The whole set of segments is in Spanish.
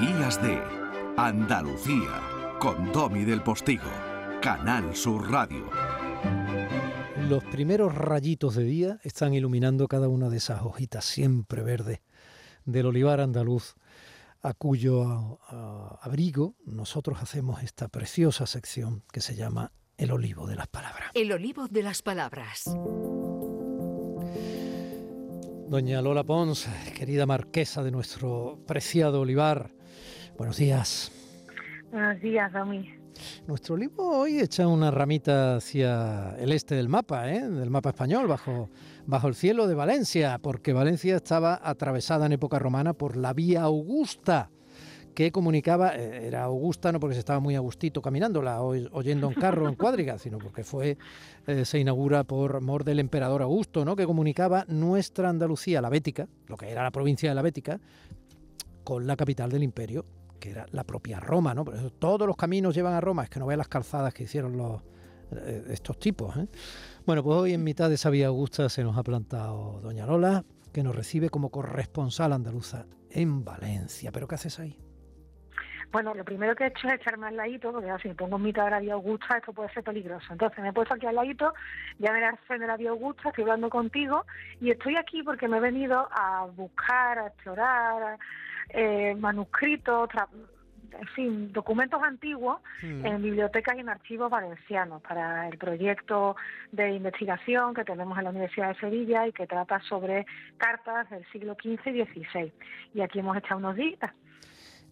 Días de Andalucía con Domi del Postigo, Canal Sur Radio. Los primeros rayitos de día están iluminando cada una de esas hojitas siempre verdes del olivar andaluz, a cuyo abrigo nosotros hacemos esta preciosa sección que se llama El olivo de las palabras. El olivo de las palabras. Doña Lola Pons, querida marquesa de nuestro preciado olivar, buenos días. Buenos días, Domi. Nuestro olivo hoy echa una ramita hacia el este del mapa, ¿eh? del mapa español, bajo, bajo el cielo de Valencia, porque Valencia estaba atravesada en época romana por la vía Augusta que comunicaba, eh, era Augusta no porque se estaba muy agustito caminándola o oyendo un carro en cuadriga, sino porque fue eh, se inaugura por mor del emperador Augusto, ¿no? que comunicaba nuestra Andalucía, la Bética, lo que era la provincia de la Bética, con la capital del imperio, que era la propia Roma, ¿no? Por eso todos los caminos llevan a Roma, es que no vean las calzadas que hicieron los eh, estos tipos. Bueno, pues hoy en mitad de esa vía Augusta se nos ha plantado Doña Lola, que nos recibe como corresponsal andaluza en Valencia. ¿Pero qué haces ahí? Bueno, lo primero que he hecho es echarme al ladito, porque si me pongo en mitad de la vía Augusta, esto puede ser peligroso. Entonces me he puesto aquí al ladito, ya me de la vía Augusta, estoy hablando contigo, y estoy aquí porque me he venido a buscar, a explorar eh, manuscritos, en fin, documentos antiguos hmm. en bibliotecas y en archivos valencianos para el proyecto de investigación que tenemos en la Universidad de Sevilla y que trata sobre cartas del siglo XV y XVI. Y aquí hemos echado unos días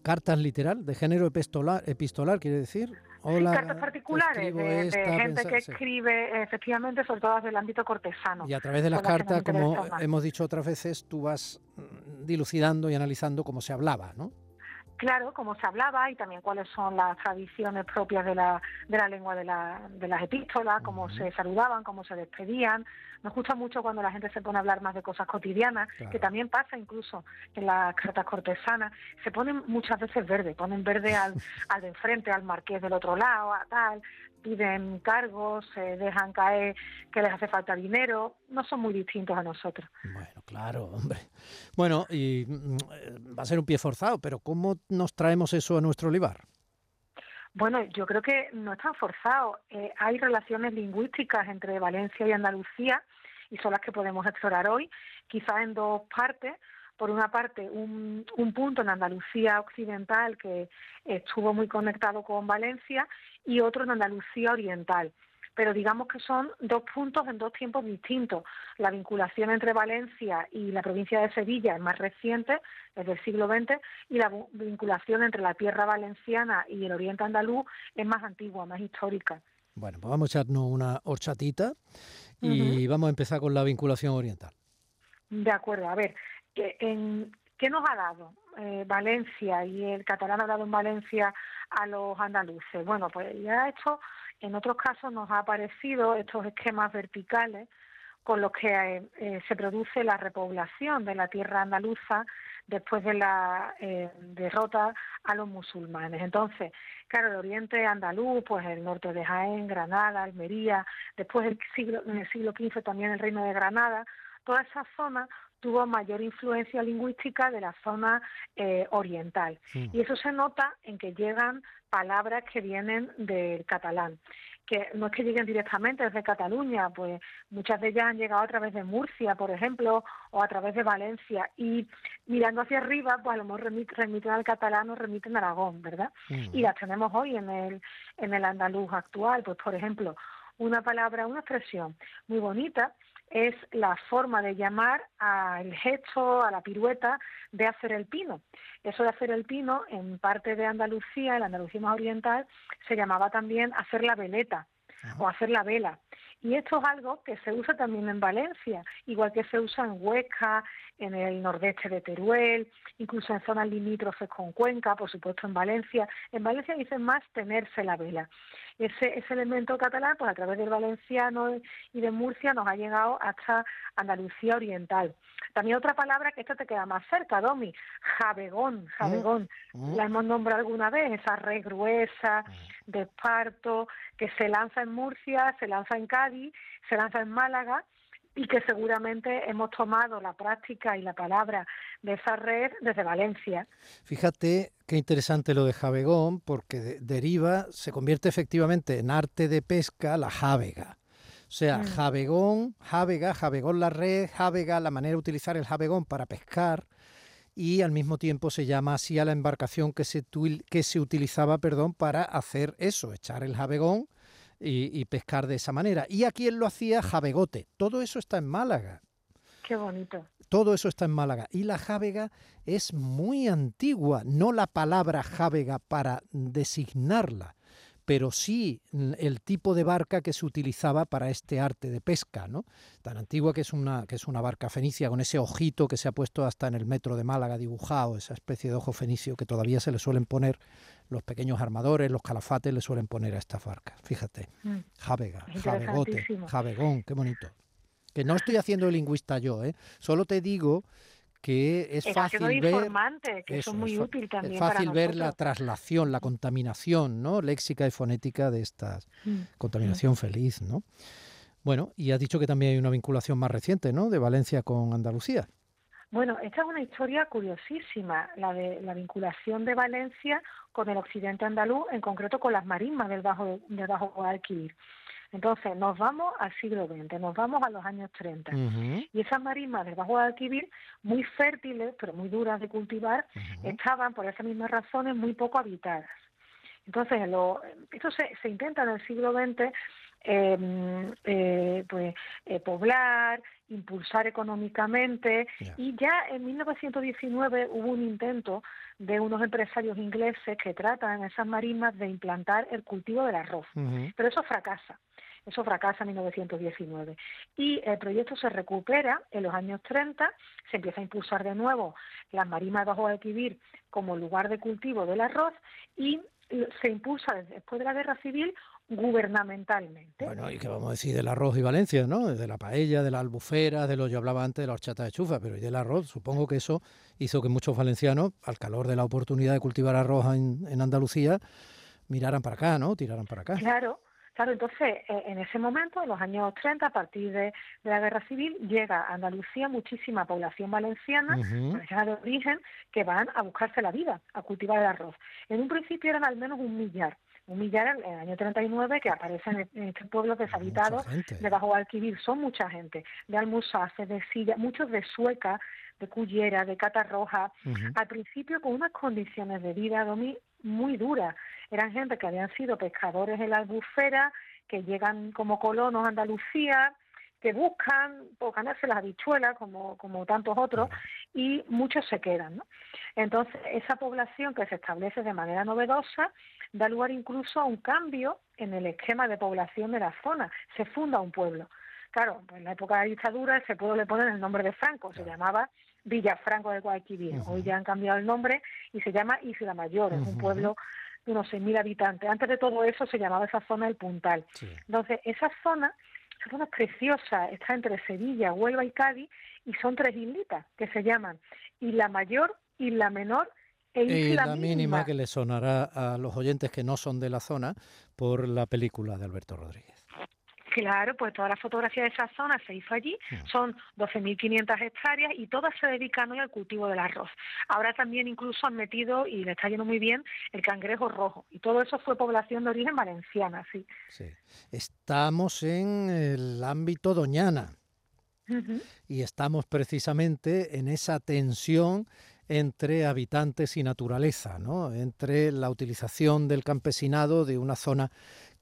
cartas literal, de género epistolar, epistolar quiere decir. Hola, cartas particulares de, gente que escribe efectivamente sobre todo desde el ámbito cortesano. Y a través de las cartas, como hemos dicho otras veces, tú vas mm, dilucidando y analizando cómo se hablaba, ¿no? Claro cómo se hablaba y también cuáles son las tradiciones propias de la, de la lengua de, la, de las epístolas, cómo se saludaban, cómo se despedían. Nos gusta mucho cuando la gente se pone a hablar más de cosas cotidianas, que también pasa incluso en las cartas cortesanas. Se ponen muchas veces verde, ponen verde al, al de enfrente, al marqués del otro lado, a tal, piden cargos, se dejan caer que les hace falta dinero, no son muy distintos a nosotros. Bueno, claro, hombre. Bueno, y mm, va a ser un pie forzado, pero ¿cómo nos traemos eso a nuestro olivar? Bueno, yo creo que no es tan forzado. Eh, hay relaciones lingüísticas entre Valencia y Andalucía y son las que podemos explorar hoy, quizás en dos partes por una parte, un, un, punto en Andalucía Occidental que estuvo muy conectado con Valencia y otro en Andalucía Oriental. Pero digamos que son dos puntos en dos tiempos distintos. La vinculación entre Valencia y la provincia de Sevilla es más reciente, desde el siglo XX, y la vinculación entre la tierra valenciana y el oriente andaluz es más antigua, más histórica. Bueno, pues vamos a echarnos una horchatita y vamos a empezar con la vinculación oriental. De acuerdo, a ver, en, ¿qué nos ha dado eh, Valencia y el catalán ha dado en Valencia a los andaluces? Bueno, pues ya esto en otros casos nos ha aparecido estos esquemas verticales con los que eh, eh, se produce la repoblación de la tierra andaluza después de la derrota a los musulmanes. Entonces, claro, el oriente andaluz, pues el norte de Jaén, Granada, Almería, después del siglo, en el siglo XV también el reino de Granada, toda esa zona tuvo mayor influencia lingüística de la zona eh, oriental. Y eso se nota en que llegan palabras que vienen del catalán, que no es que lleguen directamente desde Cataluña, pues muchas de ellas han llegado a través de Murcia, por ejemplo, o a través de Valencia. Y mirando hacia arriba, pues a lo mejor remiten, al catalán o remiten a Aragón, ¿verdad? Y las tenemos hoy en el, en el andaluz actual, pues por ejemplo, una palabra, una expresión muy bonita es la forma de llamar al gesto, a la pirueta de hacer el pino. Eso de hacer el pino, en parte de Andalucía, en la Andalucía más oriental, se llamaba también hacer la veleta o hacer la vela. Y esto es algo que se usa también en Valencia, igual que se usa en Huesca, en el nordeste de Teruel, incluso en zonas limítrofes con Cuenca, por supuesto en Valencia. En Valencia dicen más tenerse la vela. Ese, ese elemento catalán, pues a través del valenciano y de Murcia, nos ha llegado hasta Andalucía Oriental. También otra palabra que esta te queda más cerca, Domi, javegón, javegón. Mm, mm. La hemos nombrado alguna vez, esa red gruesa mm. De esparto que se lanza en Murcia, se lanza en Cádiz, se lanza en Málaga y que seguramente hemos tomado la práctica y la palabra de esa red desde Valencia. Fíjate qué interesante lo de javegón, porque deriva, se convierte efectivamente en arte de pesca la jávega. O sea, mm. javegón, javega, javegón la red, javega, la manera de utilizar el javegón para pescar y al mismo tiempo se llama así a la embarcación que se, que se utilizaba perdón, para hacer eso, echar el javegón y, pescar de esa manera. Y aquí él lo hacía jabegote. Todo eso está en Málaga. Qué bonito. Todo eso está en Málaga. Y la jávega es muy antigua, no la palabra jávega para designarla, pero sí el tipo de barca que se utilizaba para este arte de pesca, ¿no? Tan antigua que es una, que es una barca fenicia con ese ojito que se ha puesto hasta en el metro de Málaga dibujado, esa especie de ojo fenicio que todavía se le suelen poner los pequeños armadores, los calafates le suelen poner a esta barca. Fíjate, mm. javega, javegote, javegón, qué bonito. Que no estoy haciendo lingüista yo, ¿eh? solo te digo que es fácil ver que es muy útil también es fácil ver la traslación la contaminación no léxica y fonética de estas mm. contaminación feliz no bueno y has dicho que también hay una vinculación más reciente no de Valencia con Andalucía bueno, esta es una historia curiosísima, la de la vinculación de Valencia con el occidente andaluz, en concreto con las marismas del Bajo, del Bajo Guadalquivir. Entonces, nos vamos al siglo XX, nos vamos a los años 30. Y esas marismas del Bajo Guadalquivir, muy fértiles, pero muy duras de cultivar, estaban, por esas mismas razones, muy poco habitadas. Entonces, lo, esto se, se intenta en el siglo XX Em, eh, pues eh, poblar, impulsar económicamente y ya en 1919 hubo un intento de unos empresarios ingleses que tratan en esas marismas de implantar el cultivo del arroz, pero eso fracasa. Eso fracasa en 1919. Y el proyecto se recupera en los años 30, se empieza a impulsar de nuevo las marismas de Guadalquivir como lugar de cultivo del arroz y se impulsa después de la guerra civil gubernamentalmente. Bueno, y qué vamos a decir del arroz y Valencia, ¿no? De la paella, de la albufera, de lo yo hablaba antes de la horchata de chufa, pero y del arroz, supongo que eso hizo que muchos valencianos, al calor de la oportunidad de cultivar arroz en, Andalucía, miraran para acá, ¿no? Tiraran para acá. Claro, Claro, entonces, eh, en ese momento, en los años 30, a partir de, la guerra civil, llega a Andalucía muchísima población valenciana, valenciana de origen, que van a buscarse la vida, a cultivar el arroz. En un principio eran al menos un millar un millar en el año 39 que aparecen en este pueblo deshabitado de Bajo Alquivir. Son mucha gente, de Almusace, de Silla, muchos de Sueca, de Cullera, de Catarroja. Al principio con unas condiciones de vida muy duras. Eran gente que habían sido pescadores en la albufera, que llegan como colonos a Andalucía, que buscan por ganarse las habichuelas como, como tantos otros y muchos se quedan. ¿no? Entonces, esa población que se establece de manera novedosa da lugar incluso a un cambio en el esquema de población de la zona. Se funda un pueblo. Claro, en la época de la dictadura ese pueblo le ponen el nombre de Franco, se llamaba Villafranco de Guadalquivir. Hoy ya han cambiado el nombre y se llama Isla Mayor, es un pueblo de unos 6.000 habitantes. Antes de todo eso se llamaba esa zona el Puntal. Entonces, esa zona esa zona es preciosa, está entre Sevilla, Huelva y Cádiz y son tres islitas que se llaman Isla Mayor, Isla Menor e Isla la mínima que le sonará a los oyentes que no son de la zona por la película de Alberto Rodríguez. Claro, pues toda la fotografía de esa zona se hizo allí, son 12.500 hectáreas y todas se dedican hoy al cultivo del arroz. Ahora también incluso han metido, y le está yendo muy bien, el cangrejo rojo. Y todo eso fue población de origen valenciana, sí. Sí. Estamos en el ámbito doñana y estamos precisamente en esa tensión entre habitantes y naturaleza, ¿no? entre la utilización del campesinado de una zona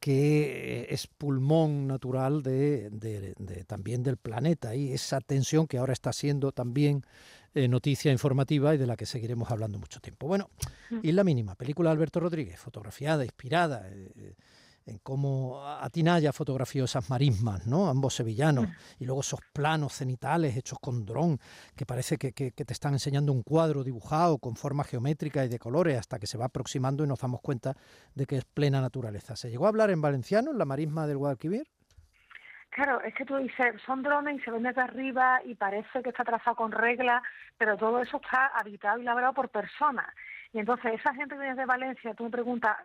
que es pulmón natural de, también del planeta y esa tensión que ahora está siendo también eh, noticia informativa y de la que seguiremos hablando mucho tiempo. Bueno, mm. y la mínima, película de Alberto Rodríguez, fotografiada, inspirada. Eh, en cómo Atinaya fotografió esas marismas, ¿no? Ambos sevillanos, y luego esos planos cenitales hechos con dron, que parece que, te están enseñando un cuadro dibujado con forma geométrica y de colores hasta que se va aproximando y nos damos cuenta de que es plena naturaleza. ¿Se llegó a hablar en valenciano, en la marisma del Guadalquivir? Claro, es que tú dices, son drones y se ven desde arriba y parece que está trazado con reglas, pero todo eso está habitado y labrado por personas. Y entonces esa gente que viene de Valencia, tú me preguntas,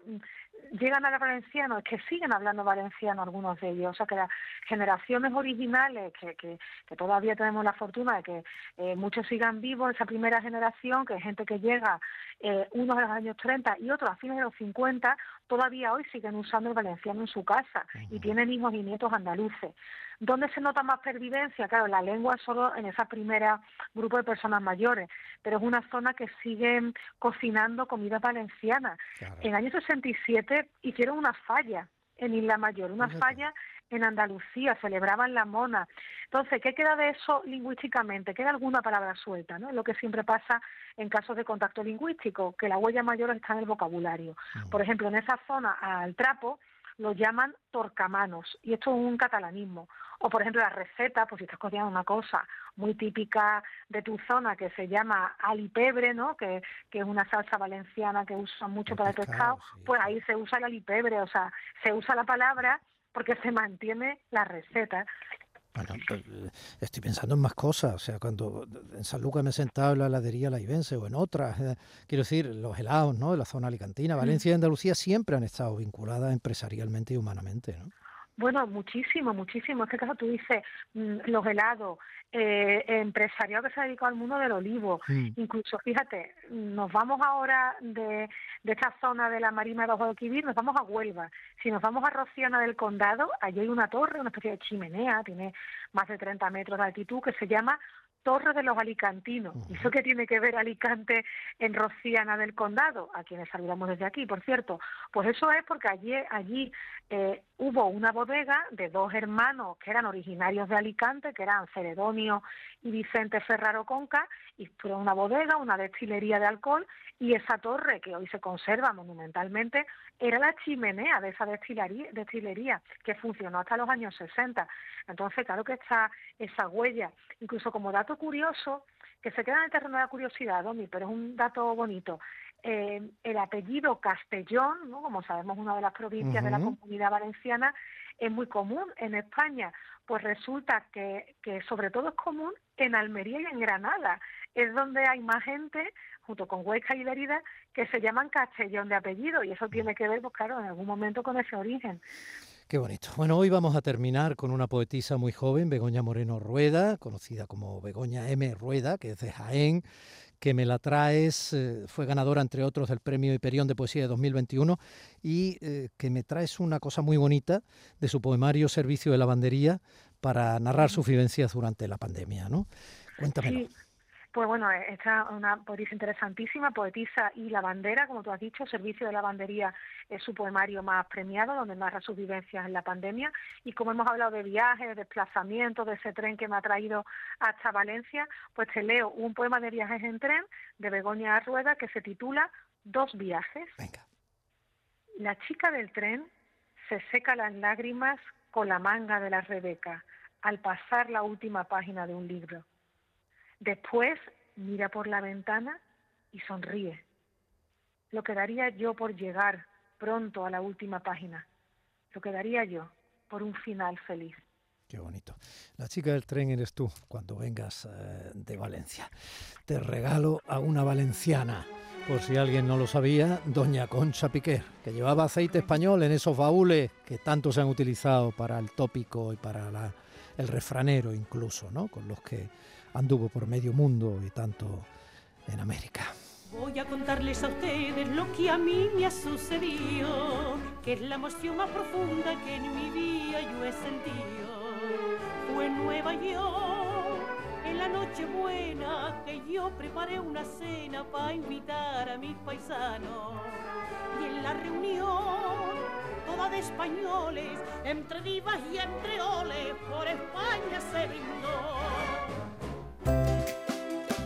llegan a hablar valenciano es que siguen hablando valenciano algunos de ellos, o sea que las generaciones originales, que, que, todavía tenemos la fortuna de que eh, muchos sigan vivos, esa primera generación, que es gente que llega eh, unos a los años 30 y otros a fines de los 50, todavía hoy siguen usando el valenciano en su casa y tienen hijos y nietos andaluces. ¿Dónde se nota más pervivencia? Claro, la lengua solo en esa primera grupo de personas mayores, pero es una zona que siguen cocinando comida valenciana. En el año 67 hicieron una falla en Isla Mayor, una falla en Andalucía, celebraban la mona. Entonces, ¿qué queda de eso lingüísticamente? Queda alguna palabra suelta, ¿no? Es lo que siempre pasa en casos de contacto lingüístico, que la huella mayor está en el vocabulario. Por ejemplo, en esa zona, al trapo, lo llaman torcamanos, y esto es un catalanismo. O, por ejemplo, la receta, pues si estás cocinando una cosa muy típica de tu zona que se llama alipebre, ¿no? Que, que es una salsa valenciana que usan mucho para el pescado, pues ahí se usa el alipebre, o sea, se usa la palabra porque se mantiene la receta. Bueno, pues, estoy pensando en más cosas. O sea, cuando en San Lucas me he sentado en la heladería La Ibense o en otras, eh, quiero decir, los helados, ¿no? De la zona alicantina, Valencia y Andalucía siempre han estado vinculadas empresarialmente y humanamente, ¿no? Bueno, muchísimo, muchísimo. En este caso tú dices mm, los helados, eh, empresariado que se ha dedicado al mundo del olivo. Incluso, fíjate, nos vamos ahora de, de esta zona de la Marina de Guadalquivir, nos vamos a Huelva. Si nos vamos a Rociana del Condado, allí hay una torre, una especie de chimenea, tiene más de 30 metros de altitud, que se llama Torre de los Alicantinos. ¿Y eso qué tiene que ver Alicante en Rociana del Condado? A quienes saludamos desde aquí, por cierto. Pues eso es porque allí, allí eh, hubo una bodega de dos hermanos que eran originarios de Alicante, que eran Ceredonio y Vicente Ferraro Conca, y fue una bodega, una destilería de alcohol, y esa torre que hoy se conserva monumentalmente era la chimenea de esa destilería, destilería que funcionó hasta los años 60. Entonces, claro que está esa huella. Incluso como dato curioso, que se queda en el terreno de la curiosidad, Domi, pero es un dato bonito. Eh, el apellido Castellón, ¿no? como sabemos, una de las provincias de la comunidad valenciana, es muy común en España. Pues resulta que, que sobre todo es común en Almería y en Granada. Es donde hay más gente, junto con Huesca y Lerida, que se llaman Castellón de apellido. Y eso tiene que ver, pues claro, en algún momento con ese origen. Qué bonito. Bueno, hoy vamos a terminar con una poetisa muy joven, Begoña Moreno Rueda, conocida como Begoña M. Rueda, que es de Jaén, que me la traes, eh, fue ganadora entre otros del Premio Hiperión de Poesía de 2021 y eh, que me traes una cosa muy bonita de su poemario Servicio de Lavandería para narrar sus vivencias durante la pandemia, ¿no? Cuéntamelo. Pues bueno, eh, esta es una poetisa interesantísima, poetisa y lavandera, como tú has dicho, Servicio de Lavandería es su poemario más premiado, donde narra sus vivencias en la pandemia. Y como hemos hablado de viajes, de desplazamientos, de ese tren que me ha traído hasta Valencia, pues te leo un poema de viajes en tren de Begoña Rueda que se titula Dos viajes. Venga. La chica del tren se seca las lágrimas con la manga de la Rebeca al pasar la última página de un libro Después mira por la ventana y sonríe. Lo que daría yo por llegar pronto a la última página. Lo que daría yo por un final feliz. Qué bonito. La chica del tren eres tú cuando vengas eh, de Valencia. Te regalo a una valenciana. Por si alguien no lo sabía, doña Concha Piquer, que llevaba aceite español en esos baúles que tanto se han utilizado para el tópico y para el refranero incluso, ¿no? Con los que anduvo por medio mundo y tanto en América. Voy a contarles a ustedes lo que a mí me ha sucedido, que es la emoción más profunda que en mi vida yo he sentido. Fue en Nueva York, en la noche buena, que yo preparé una cena para invitar a mis paisanos. Y en la reunión, toda de españoles, entre divas y entre oles, por España se brindó.